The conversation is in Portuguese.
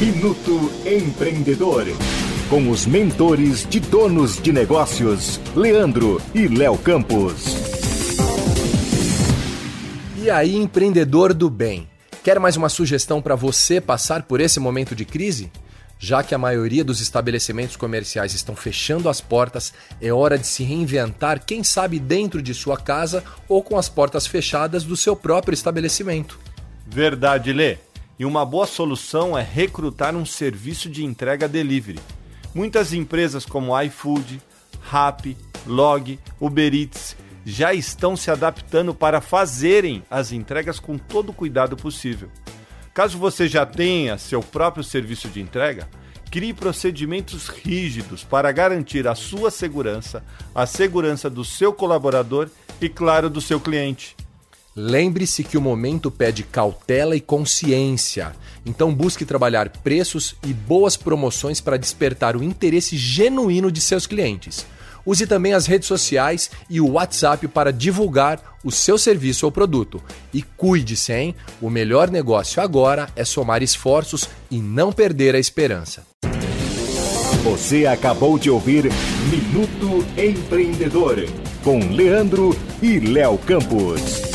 Minuto Empreendedor. Com os mentores de donos de negócios, Leandro e Léo Campos. E aí, empreendedor do bem? Quer mais uma sugestão para você passar por esse momento de crise? Já que a maioria dos estabelecimentos comerciais estão fechando as portas, é hora de se reinventar, quem sabe dentro de sua casa ou com as portas fechadas do seu próprio estabelecimento. Verdade, Lê. E uma boa solução é recrutar um serviço de entrega delivery. Muitas empresas como iFood, Rappi, Log, Uber Eats já estão se adaptando para fazerem as entregas com todo o cuidado possível. Caso você já tenha seu próprio serviço de entrega, crie procedimentos rígidos para garantir a sua segurança, a segurança do seu colaborador e, claro, do seu cliente. Lembre-se que o momento pede cautela e consciência. Então busque trabalhar preços e boas promoções para despertar o interesse genuíno de seus clientes. Use também as redes sociais e o WhatsApp para divulgar o seu serviço ou produto. E cuide-se, hein? O melhor negócio agora é somar esforços e não perder a esperança. Você acabou de ouvir Minuto Empreendedor com Leandro e Léo Campos.